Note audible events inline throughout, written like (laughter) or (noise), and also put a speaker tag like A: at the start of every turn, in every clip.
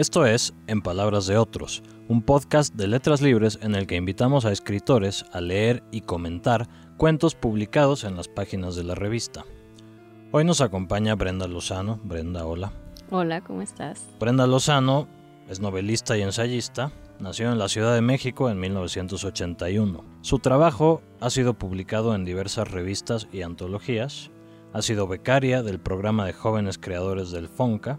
A: Esto es En Palabras de Otros, un podcast de letras libres en el que invitamos a escritores a leer y comentar cuentos publicados en las páginas de la revista. Hoy nos acompaña Brenda Lozano. Brenda, hola.
B: Hola, ¿cómo estás?
A: Brenda Lozano es novelista y ensayista. Nació en la Ciudad de México en 1981. Su trabajo ha sido publicado en diversas revistas y antologías. Ha sido becaria del programa de jóvenes creadores del FONCA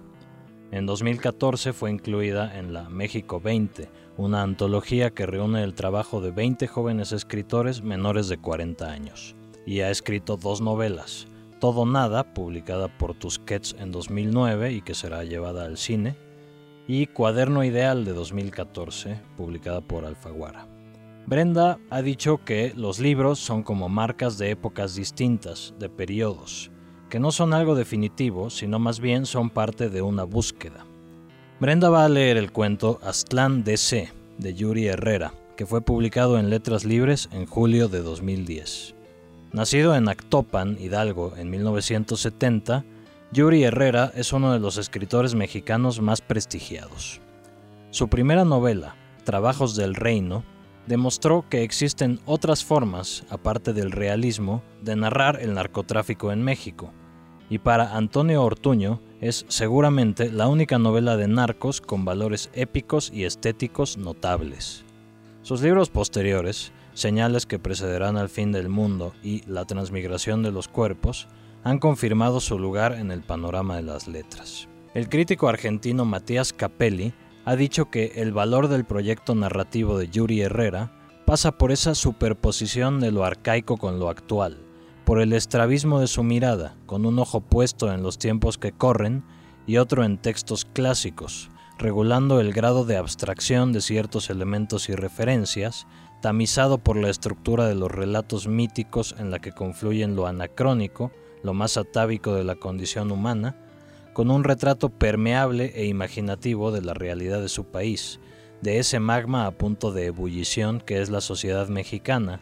A: en 2014 fue incluida en la México 20, una antología que reúne el trabajo de 20 jóvenes escritores menores de 40 años. Y ha escrito dos novelas, Todo Nada, publicada por Tusquets en 2009 y que será llevada al cine, y Cuaderno Ideal de 2014, publicada por Alfaguara. Brenda ha dicho que los libros son como marcas de épocas distintas, de periodos, que no son algo definitivo, sino más bien son parte de una búsqueda. Brenda va a leer el cuento Aztlán DC de Yuri Herrera, que fue publicado en Letras Libres en julio de 2010. Nacido en Actopan, Hidalgo, en 1970, Yuri Herrera es uno de los escritores mexicanos más prestigiados. Su primera novela, Trabajos del Reino, demostró que existen otras formas, aparte del realismo, de narrar el narcotráfico en México, y para Antonio Ortuño es seguramente la única novela de narcos con valores épicos y estéticos notables. Sus libros posteriores, Señales que precederán al fin del mundo y La transmigración de los cuerpos, han confirmado su lugar en el panorama de las letras. El crítico argentino Matías Capelli ha dicho que el valor del proyecto narrativo de Yuri Herrera pasa por esa superposición de lo arcaico con lo actual, por el estrabismo de su mirada, con un ojo puesto en los tiempos que corren y otro en textos clásicos, regulando el grado de abstracción de ciertos elementos y referencias, tamizado por la estructura de los relatos míticos en la que confluyen lo anacrónico, lo más atávico de la condición humana, con un retrato permeable e imaginativo de la realidad de su país, de ese magma a punto de ebullición que es la sociedad mexicana,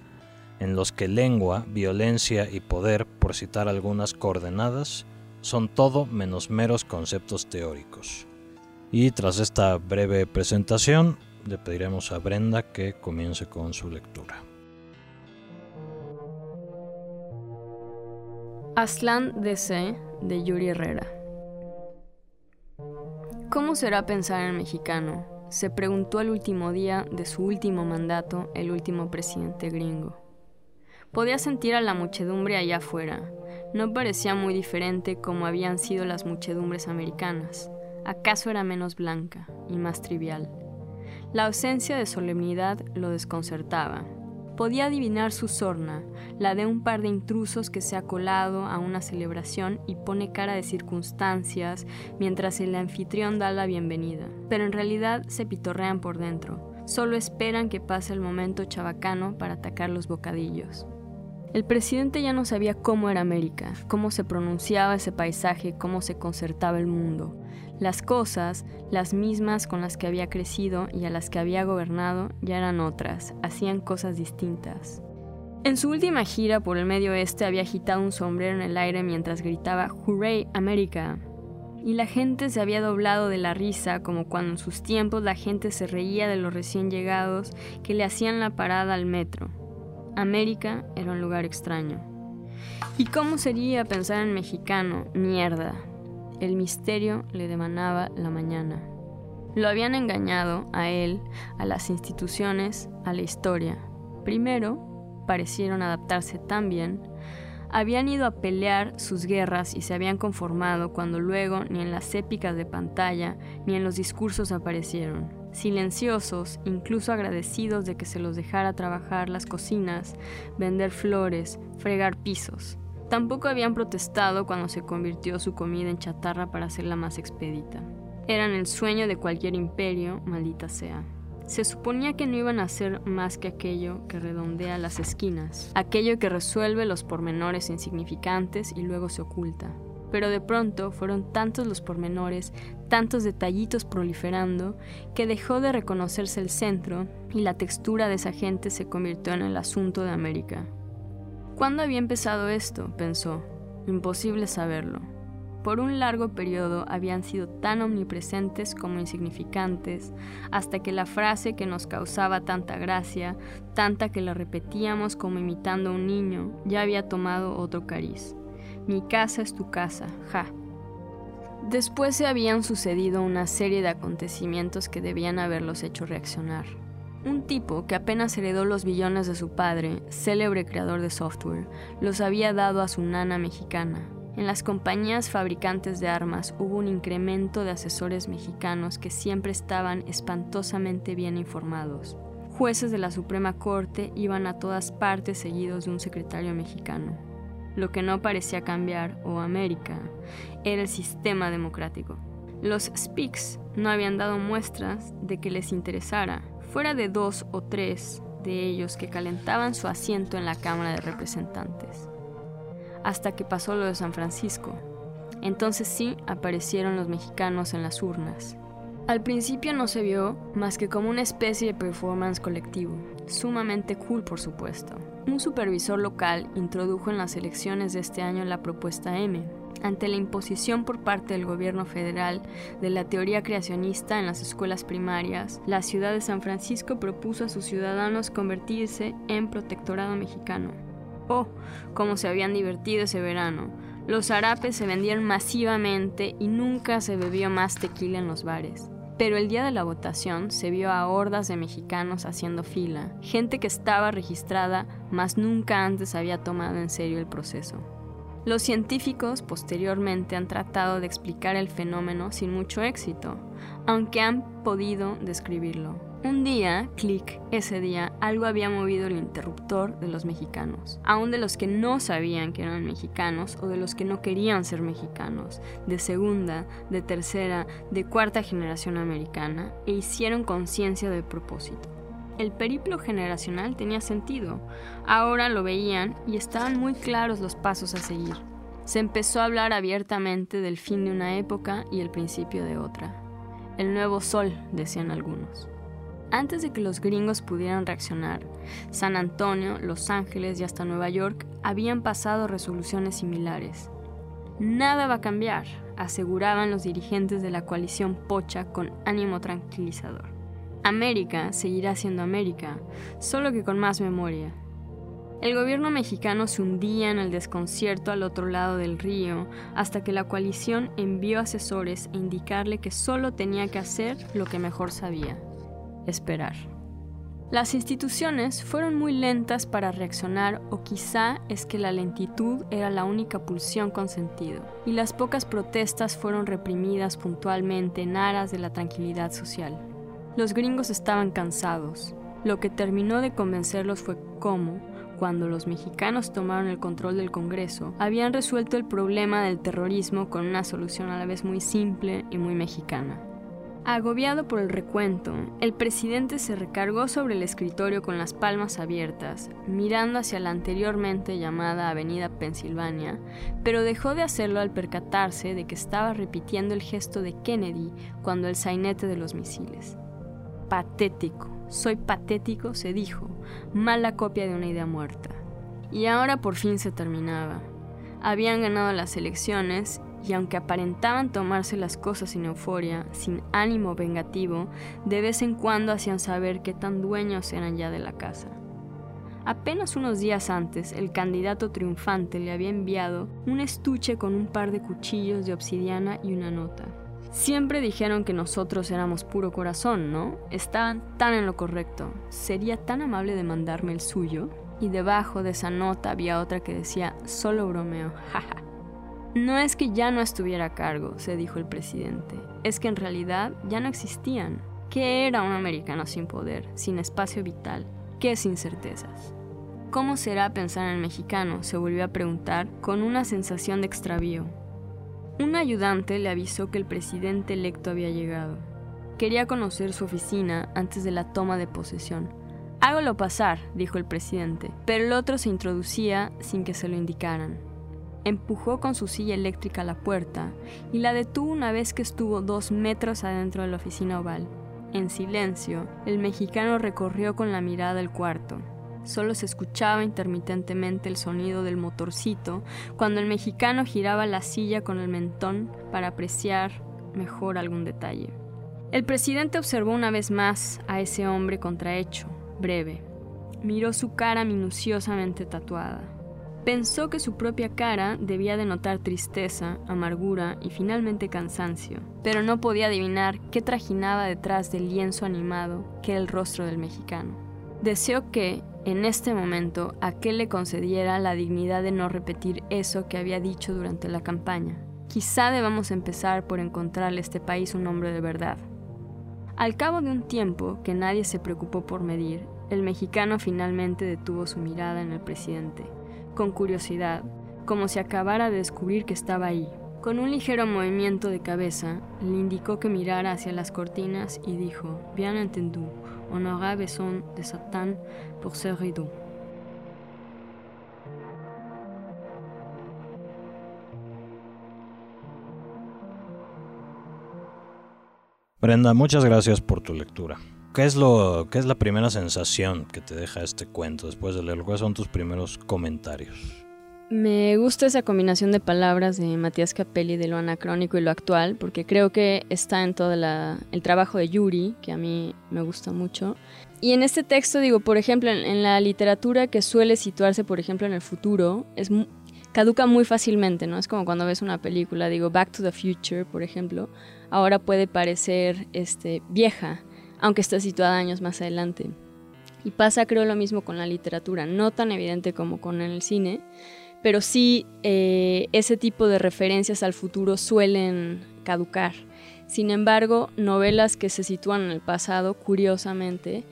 A: en los que lengua, violencia y poder, por citar algunas coordenadas, son todo menos meros conceptos teóricos. Y tras esta breve presentación, le pediremos a Brenda que comience con su lectura.
B: Aslan DC de Yuri Herrera. ¿Cómo será pensar en mexicano? Se preguntó el último día de su último mandato el último presidente gringo. Podía sentir a la muchedumbre allá afuera. No parecía muy diferente como habían sido las muchedumbres americanas. ¿Acaso era menos blanca y más trivial? La ausencia de solemnidad lo desconcertaba. Podía adivinar su sorna, la de un par de intrusos que se ha colado a una celebración y pone cara de circunstancias mientras el anfitrión da la bienvenida. Pero en realidad se pitorrean por dentro. Solo esperan que pase el momento chabacano para atacar los bocadillos. El presidente ya no sabía cómo era América, cómo se pronunciaba ese paisaje, cómo se concertaba el mundo. Las cosas, las mismas con las que había crecido y a las que había gobernado, ya eran otras, hacían cosas distintas. En su última gira por el Medio Oeste había agitado un sombrero en el aire mientras gritaba ¡Hooray, América! Y la gente se había doblado de la risa como cuando en sus tiempos la gente se reía de los recién llegados que le hacían la parada al metro. América era un lugar extraño. ¿Y cómo sería pensar en mexicano? Mierda. El misterio le demanaba la mañana. Lo habían engañado a él, a las instituciones, a la historia. Primero, parecieron adaptarse tan bien, habían ido a pelear sus guerras y se habían conformado cuando luego ni en las épicas de pantalla ni en los discursos aparecieron silenciosos, incluso agradecidos de que se los dejara trabajar las cocinas, vender flores, fregar pisos. Tampoco habían protestado cuando se convirtió su comida en chatarra para hacerla más expedita. Eran el sueño de cualquier imperio, maldita sea. Se suponía que no iban a hacer más que aquello que redondea las esquinas, aquello que resuelve los pormenores insignificantes y luego se oculta pero de pronto fueron tantos los pormenores, tantos detallitos proliferando, que dejó de reconocerse el centro y la textura de esa gente se convirtió en el asunto de América. ¿Cuándo había empezado esto? pensó. Imposible saberlo. por un largo periodo habían sido tan omnipresentes como insignificantes, hasta que la frase que nos causaba tanta gracia, tanta que la repetíamos como imitando a un niño, ya había tomado otro cariz. Mi casa es tu casa, ja. Después se habían sucedido una serie de acontecimientos que debían haberlos hecho reaccionar. Un tipo que apenas heredó los billones de su padre, célebre creador de software, los había dado a su nana mexicana. En las compañías fabricantes de armas hubo un incremento de asesores mexicanos que siempre estaban espantosamente bien informados. Jueces de la Suprema Corte iban a todas partes seguidos de un secretario mexicano. Lo que no parecía cambiar, o América, era el sistema democrático. Los SPICs no habían dado muestras de que les interesara, fuera de dos o tres de ellos que calentaban su asiento en la Cámara de Representantes. Hasta que pasó lo de San Francisco. Entonces sí aparecieron los mexicanos en las urnas. Al principio no se vio más que como una especie de performance colectivo, sumamente cool por supuesto. Un supervisor local introdujo en las elecciones de este año la propuesta M, ante la imposición por parte del gobierno federal de la teoría creacionista en las escuelas primarias, la ciudad de San Francisco propuso a sus ciudadanos convertirse en protectorado mexicano. Oh, cómo se habían divertido ese verano. Los harapes se vendían masivamente y nunca se bebió más tequila en los bares. Pero el día de la votación se vio a hordas de mexicanos haciendo fila, gente que estaba registrada, mas nunca antes había tomado en serio el proceso. Los científicos posteriormente han tratado de explicar el fenómeno sin mucho éxito, aunque han podido describirlo. Un día, clic, ese día, algo había movido el interruptor de los mexicanos, aún de los que no sabían que eran mexicanos o de los que no querían ser mexicanos, de segunda, de tercera, de cuarta generación americana, e hicieron conciencia del propósito el periplo generacional tenía sentido. Ahora lo veían y estaban muy claros los pasos a seguir. Se empezó a hablar abiertamente del fin de una época y el principio de otra. El nuevo sol, decían algunos. Antes de que los gringos pudieran reaccionar, San Antonio, Los Ángeles y hasta Nueva York habían pasado resoluciones similares. Nada va a cambiar, aseguraban los dirigentes de la coalición Pocha con ánimo tranquilizador. América seguirá siendo América, solo que con más memoria. El gobierno mexicano se hundía en el desconcierto al otro lado del río hasta que la coalición envió asesores a indicarle que solo tenía que hacer lo que mejor sabía, esperar. Las instituciones fueron muy lentas para reaccionar o quizá es que la lentitud era la única pulsión con sentido, y las pocas protestas fueron reprimidas puntualmente en aras de la tranquilidad social. Los gringos estaban cansados. Lo que terminó de convencerlos fue cómo, cuando los mexicanos tomaron el control del Congreso, habían resuelto el problema del terrorismo con una solución a la vez muy simple y muy mexicana. Agobiado por el recuento, el presidente se recargó sobre el escritorio con las palmas abiertas, mirando hacia la anteriormente llamada Avenida Pensilvania, pero dejó de hacerlo al percatarse de que estaba repitiendo el gesto de Kennedy cuando el sainete de los misiles. Patético, soy patético, se dijo, mala copia de una idea muerta. Y ahora por fin se terminaba. Habían ganado las elecciones y aunque aparentaban tomarse las cosas sin euforia, sin ánimo vengativo, de vez en cuando hacían saber qué tan dueños eran ya de la casa. Apenas unos días antes, el candidato triunfante le había enviado un estuche con un par de cuchillos de obsidiana y una nota. Siempre dijeron que nosotros éramos puro corazón, ¿no? Estaban tan en lo correcto. ¿Sería tan amable de mandarme el suyo? Y debajo de esa nota había otra que decía, solo bromeo, (laughs) jaja. No es que ya no estuviera a cargo, se dijo el presidente. Es que en realidad ya no existían. ¿Qué era un americano sin poder, sin espacio vital? ¿Qué sin certezas? ¿Cómo será pensar en el mexicano? se volvió a preguntar con una sensación de extravío. Un ayudante le avisó que el presidente electo había llegado. Quería conocer su oficina antes de la toma de posesión. Hágalo pasar, dijo el presidente, pero el otro se introducía sin que se lo indicaran. Empujó con su silla eléctrica la puerta y la detuvo una vez que estuvo dos metros adentro de la oficina oval. En silencio, el mexicano recorrió con la mirada el cuarto. Solo se escuchaba intermitentemente el sonido del motorcito cuando el mexicano giraba la silla con el mentón para apreciar mejor algún detalle. El presidente observó una vez más a ese hombre contrahecho, breve. Miró su cara minuciosamente tatuada. Pensó que su propia cara debía denotar tristeza, amargura y finalmente cansancio, pero no podía adivinar qué trajinaba detrás del lienzo animado que era el rostro del mexicano. Deseó que, en este momento, aquel le concediera la dignidad de no repetir eso que había dicho durante la campaña. Quizá debamos empezar por encontrarle a este país un hombre de verdad. Al cabo de un tiempo que nadie se preocupó por medir, el mexicano finalmente detuvo su mirada en el presidente con curiosidad, como si acabara de descubrir que estaba ahí. Con un ligero movimiento de cabeza, le indicó que mirara hacia las cortinas y dijo, Bien entendu, on aura de Satan pour ce rideau.
A: Brenda, muchas gracias por tu lectura. ¿Qué es, lo, ¿Qué es la primera sensación que te deja este cuento después de leerlo? ¿Cuáles son tus primeros comentarios?
B: Me gusta esa combinación de palabras de Matías Capelli de lo anacrónico y lo actual, porque creo que está en todo el trabajo de Yuri, que a mí me gusta mucho. Y en este texto, digo, por ejemplo, en, la literatura que suele situarse, por ejemplo, en el futuro, es caduca muy fácilmente, ¿no? Es como cuando ves una película, digo, Back to the Future, por ejemplo, ahora puede parecer este, vieja aunque está situada años más adelante. Y pasa creo lo mismo con la literatura, no tan evidente como con el cine, pero sí eh, ese tipo de referencias al futuro suelen caducar. Sin embargo, novelas que se sitúan en el pasado, curiosamente,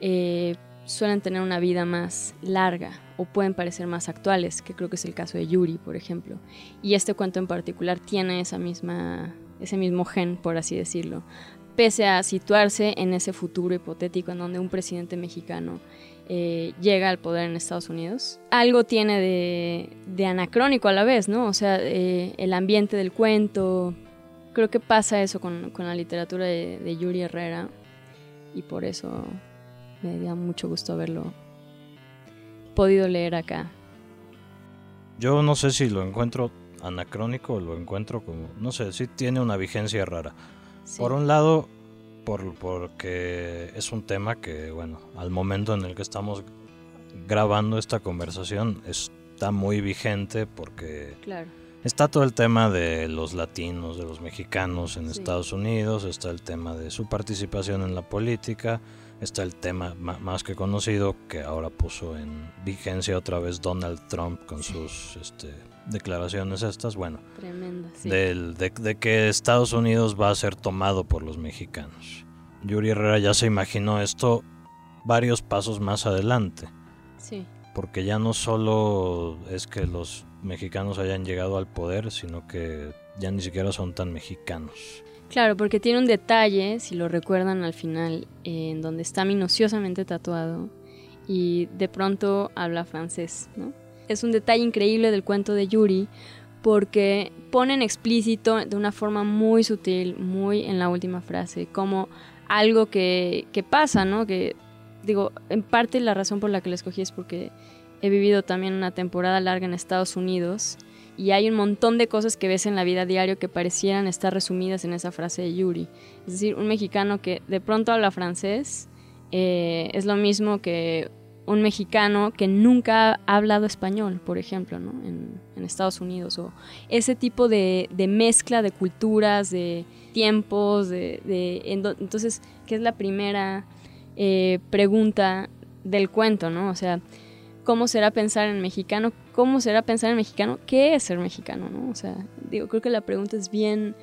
B: eh, suelen tener una vida más larga o pueden parecer más actuales, que creo que es el caso de Yuri, por ejemplo. Y este cuento en particular tiene esa misma, ese mismo gen, por así decirlo pese a situarse en ese futuro hipotético en donde un presidente mexicano eh, llega al poder en Estados Unidos. Algo tiene de, anacrónico a la vez, ¿no? O sea, eh, el ambiente del cuento. Creo que pasa eso con, la literatura de, Yuri Herrera y por eso me da mucho gusto haberlo podido leer acá.
A: Yo no sé si lo encuentro anacrónico o lo encuentro como, no sé, sí tiene una vigencia rara. Por un lado, por, porque es un tema que, bueno, al momento en el que estamos grabando esta conversación está muy vigente porque está todo el tema de los latinos, de los mexicanos en Estados Unidos, está el tema de su participación en la política, está el tema más que conocido que ahora puso en vigencia otra vez Donald Trump con sus este, declaraciones estas, bueno, de, que Estados Unidos va a ser tomado por los mexicanos. Yuri Herrera ya se imaginó esto varios pasos más adelante.
B: Sí.
A: Porque ya no solo es que los mexicanos hayan llegado al poder, sino que ya ni siquiera son tan mexicanos.
B: Claro, porque tiene un detalle, si lo recuerdan al final, en donde está minuciosamente tatuado y de pronto habla francés, ¿no? Es un detalle increíble del cuento de Yuri porque ponen explícito de una forma muy sutil, muy en la última frase, como algo que, pasa, ¿no? Que digo, en parte la razón por la que la escogí es porque he vivido también una temporada larga en Estados Unidos y hay un montón de cosas que ves en la vida diario que parecieran estar resumidas en esa frase de Yuri. Es decir, un mexicano que de pronto habla francés eh, es lo mismo que un mexicano que nunca ha hablado español, por ejemplo, ¿no? en, Estados Unidos, o ese tipo de, mezcla de culturas, de tiempos, de, entonces, ¿qué es la primera eh, pregunta del cuento, ¿no? O sea, ¿cómo será pensar en mexicano? ¿Cómo será pensar en mexicano? ¿Qué es ser mexicano, no? O sea, digo, creo que la pregunta es bien,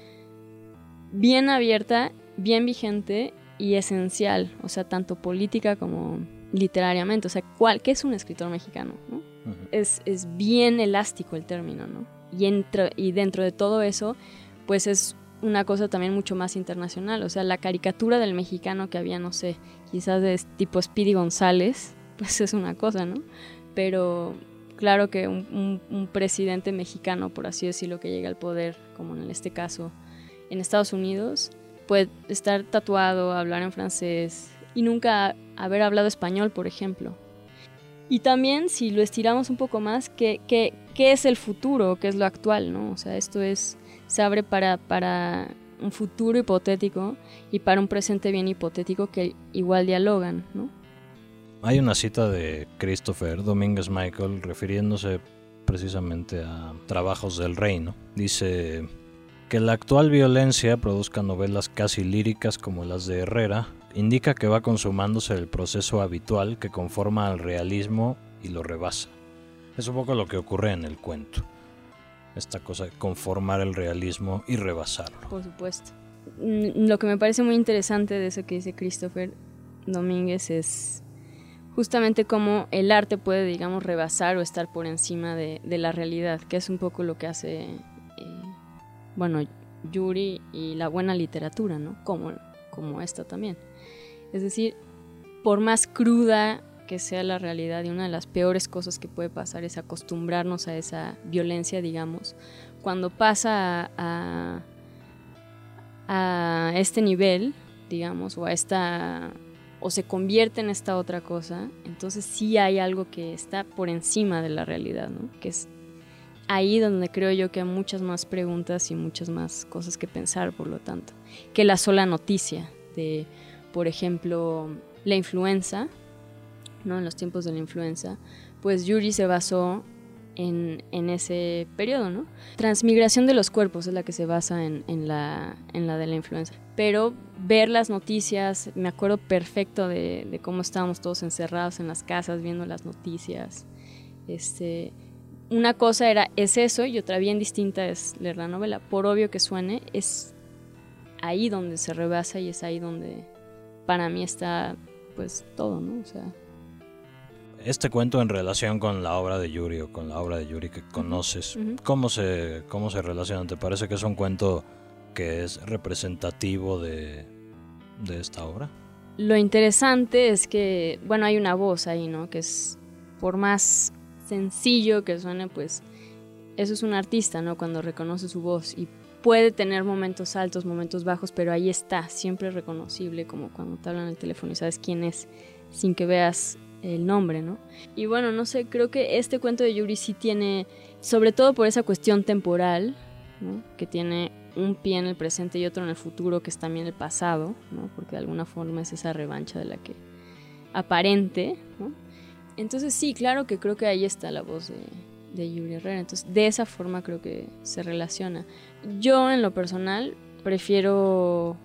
B: bien abierta, bien vigente y esencial, o sea, tanto política como literariamente. O sea, ¿cuál, ¿qué es un escritor mexicano? es, bien elástico el término, ¿no? Y, y dentro de todo eso, pues es una cosa también mucho más internacional. O sea, la caricatura del mexicano que había, no sé, quizás de tipo Speedy González, (laughs) pues es una cosa, ¿no? Pero claro que un, un, presidente mexicano, por así decirlo, que llega al poder, como en este caso en Estados Unidos, puede estar tatuado, hablar en francés y nunca haber hablado español, por ejemplo. Y también, si lo estiramos un poco más, ¿qué, qué, es el futuro? ¿Qué es lo actual? ¿no? O sea, esto es, se abre para, para un futuro hipotético y para un presente bien hipotético que igual dialogan, ¿no?
A: Hay una cita de Christopher Domínguez Michael refiriéndose precisamente a trabajos del reino. Dice que la actual violencia produzca novelas casi líricas como las de Herrera indica que va consumándose el proceso habitual que conforma al realismo y lo rebasa. Es un poco lo que ocurre en el cuento. Esta cosa de conformar el realismo y rebasarlo.
B: Por supuesto. Mm, lo que me parece muy interesante de eso que dice Christopher Domínguez es justamente cómo el arte puede, digamos, rebasar o estar por encima de, la realidad, que es un poco lo que hace, eh, bueno, Yuri y la buena literatura, ¿no? Como, como esta también. Es decir, por más cruda que sea la realidad y una de las peores cosas que puede pasar es acostumbrarnos a esa violencia, digamos, cuando pasa a, a, este nivel, digamos, o a esta o se convierte en esta otra cosa, entonces sí hay algo que está por encima de la realidad, ¿no? Que es ahí donde creo yo que hay muchas más preguntas y muchas más cosas que pensar, por lo tanto, que la sola noticia de por ejemplo, la influenza, ¿no? en los tiempos de la influenza, pues Yuri se basó en, ese periodo, ¿no? Transmigración de los cuerpos es la que se basa en, la, en la de la influenza. Pero ver las noticias, me acuerdo perfecto de, cómo estábamos todos encerrados en las casas viendo las noticias. Este, una cosa era, es eso, y otra bien distinta es leer la novela. Por obvio que suene, es ahí donde se rebasa y es ahí donde, para mí está pues todo, ¿no? O sea...
A: Este cuento en relación con la obra de Yuri o con la obra de Yuri que conoces, ¿cómo, se, ¿cómo se relaciona? ¿Te parece que es un cuento que es representativo de, de esta obra?
B: Lo interesante es que, bueno, hay una voz ahí, ¿no? Que es, por más sencillo que suene, pues eso es un artista, ¿no? Cuando reconoce su voz y puede tener momentos altos, momentos bajos, pero ahí está, siempre reconocible, como cuando te hablan el teléfono y sabes quién es sin que veas el nombre, ¿no? Y bueno, no sé, creo que este cuento de Yuri sí tiene, sobre todo por esa cuestión temporal, ¿no? que tiene un pie en el presente y otro en el futuro, que es también el pasado, ¿no? porque de alguna forma es esa revancha de la que aparente, ¿no? Entonces sí, claro que creo que ahí está la voz de, de Yuri Herrera. Entonces, de esa forma creo que se relaciona. Yo, en lo personal, prefiero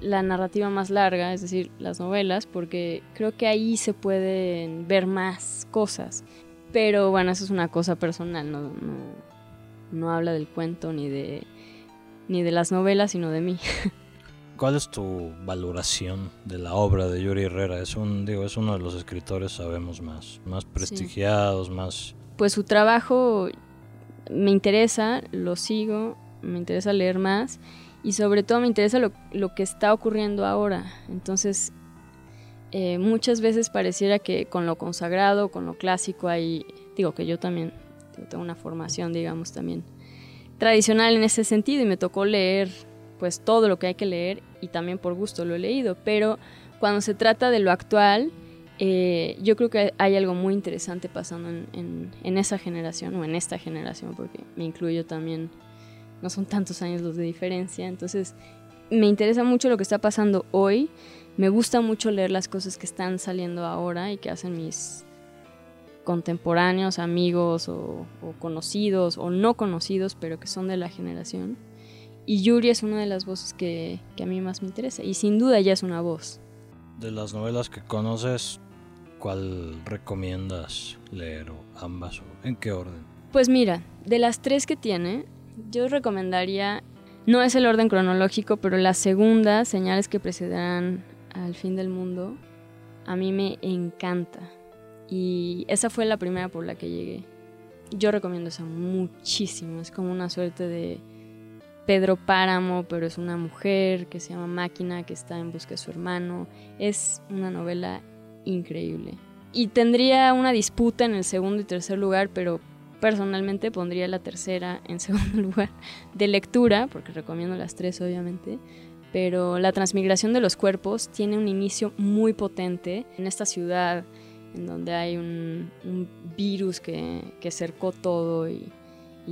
B: la narrativa más larga, es decir, las novelas, porque creo que ahí se pueden ver más cosas. Pero bueno, eso es una cosa personal, no, no, habla del cuento ni de, ni de las novelas, sino de mí. (laughs)
A: ¿Cuál es tu valoración de la obra de Yuri Herrera? Es un, digo, es uno de los escritores, sabemos más, más prestigiados, más
B: pues su trabajo me interesa, lo sigo, me interesa leer más y sobre todo me interesa lo, que está ocurriendo ahora. Entonces, eh, muchas veces pareciera que con lo consagrado, con lo clásico, hay, digo que yo también tengo una formación, digamos, también tradicional en ese sentido y me tocó leer pues todo lo que hay que leer y también por gusto lo he leído, pero cuando se trata de lo actual, eh, yo creo que hay algo muy interesante pasando en, esa generación o en esta generación, porque me incluyo también, no son tantos años los de diferencia, entonces me interesa mucho lo que está pasando hoy, me gusta mucho leer las cosas que están saliendo ahora y que hacen mis contemporáneos, amigos o, conocidos o no conocidos, pero que son de la generación. Y Yuri es una de las voces que, que a mí más me interesa y sin duda ella es una voz.
A: De las novelas que conoces, ¿cuál recomiendas leer o ambas o en qué orden?
B: Pues mira, de las tres que tiene, yo recomendaría, no es el orden cronológico, pero la segunda, Señales que precederán al fin del mundo, a mí me encanta. Y esa fue la primera por la que llegué. Yo recomiendo esa muchísimo, es como una suerte de Pedro Páramo, pero es una mujer que se llama Máquina, que está en busca de su hermano. Es una novela increíble. Y tendría una disputa en el segundo y tercer lugar, pero personalmente pondría la tercera en (laughs) segundo lugar de lectura, porque recomiendo las tres obviamente, pero la transmigración de los cuerpos tiene un inicio muy potente en esta ciudad en donde hay un, virus que, cercó todo y,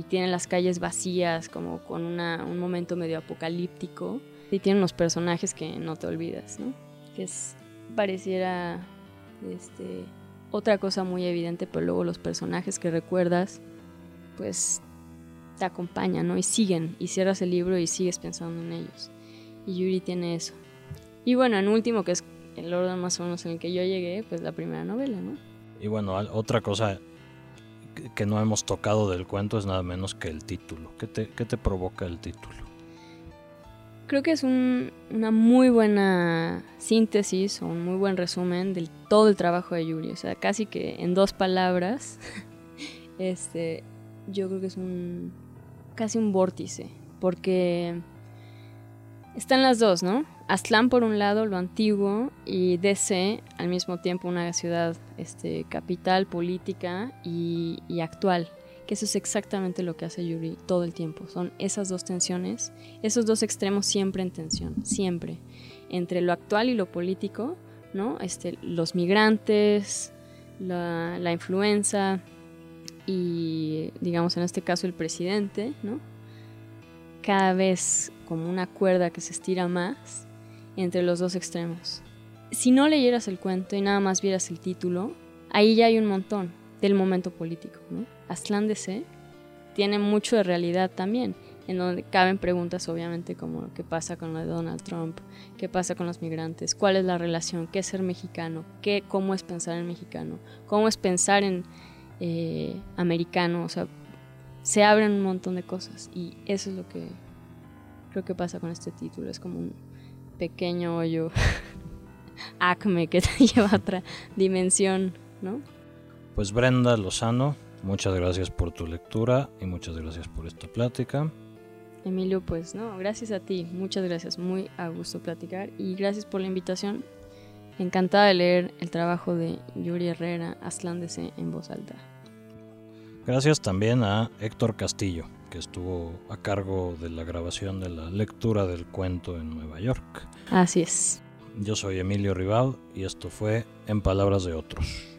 B: tiene las calles vacías, como con un momento medio apocalíptico. Y tiene unos personajes que no te olvidas, ¿no? Que es, pareciera este, otra cosa muy evidente, pero luego los personajes que recuerdas, pues te acompañan, ¿no? Y siguen, y cierras el libro y sigues pensando en ellos. Y Yuri tiene eso. Y bueno, en último, que es el orden más o menos en el que yo llegué, pues la primera novela, ¿no?
A: Y bueno, otra cosa que no hemos tocado del cuento es nada menos que el título. ¿Qué te, provoca el título?
B: Creo que es una muy buena síntesis o un muy buen resumen de todo el trabajo de Yuri. O sea, casi que en dos palabras, (laughs) este, yo creo que es un casi un vórtice, porque están las dos, ¿no? Aztlán por un lado, lo antiguo, y DC al mismo tiempo una ciudad este, capital, política y, actual que eso es exactamente lo que hace Yuri todo el tiempo. Son esas dos tensiones, esos dos extremos siempre en tensión, siempre. Entre lo actual y lo político, ¿no? Este, los migrantes, la, la influenza y, digamos, en este caso el presidente, ¿no? Cada vez como una cuerda que se estira más entre los dos extremos. Si no leyeras el cuento y nada más vieras el título, ahí ya hay un montón del momento político, ¿no? Aslan DC tiene mucho de realidad también, en donde caben preguntas obviamente como qué pasa con lo de Donald Trump, qué pasa con los migrantes, cuál es la relación, qué es ser mexicano, qué, cómo es pensar en mexicano, cómo es pensar en eh, americano, o sea, se abren un montón de cosas y eso es lo que creo que pasa con este título, es como un pequeño hoyo (laughs) acme que (laughs) te lleva a otra dimensión, ¿no?
A: Pues Brenda Lozano, Muchas gracias por tu lectura y muchas gracias por esta plática.
B: Emilio, pues no, gracias a ti, muchas gracias, muy a gusto platicar y gracias por la invitación. Encantada de leer el trabajo de Yuri Herrera, Aslándese en voz alta.
A: Gracias también a Héctor Castillo, que estuvo a cargo de la grabación de la lectura del cuento en Nueva York.
B: Así es.
A: Yo soy Emilio Rival y esto fue En Palabras de Otros.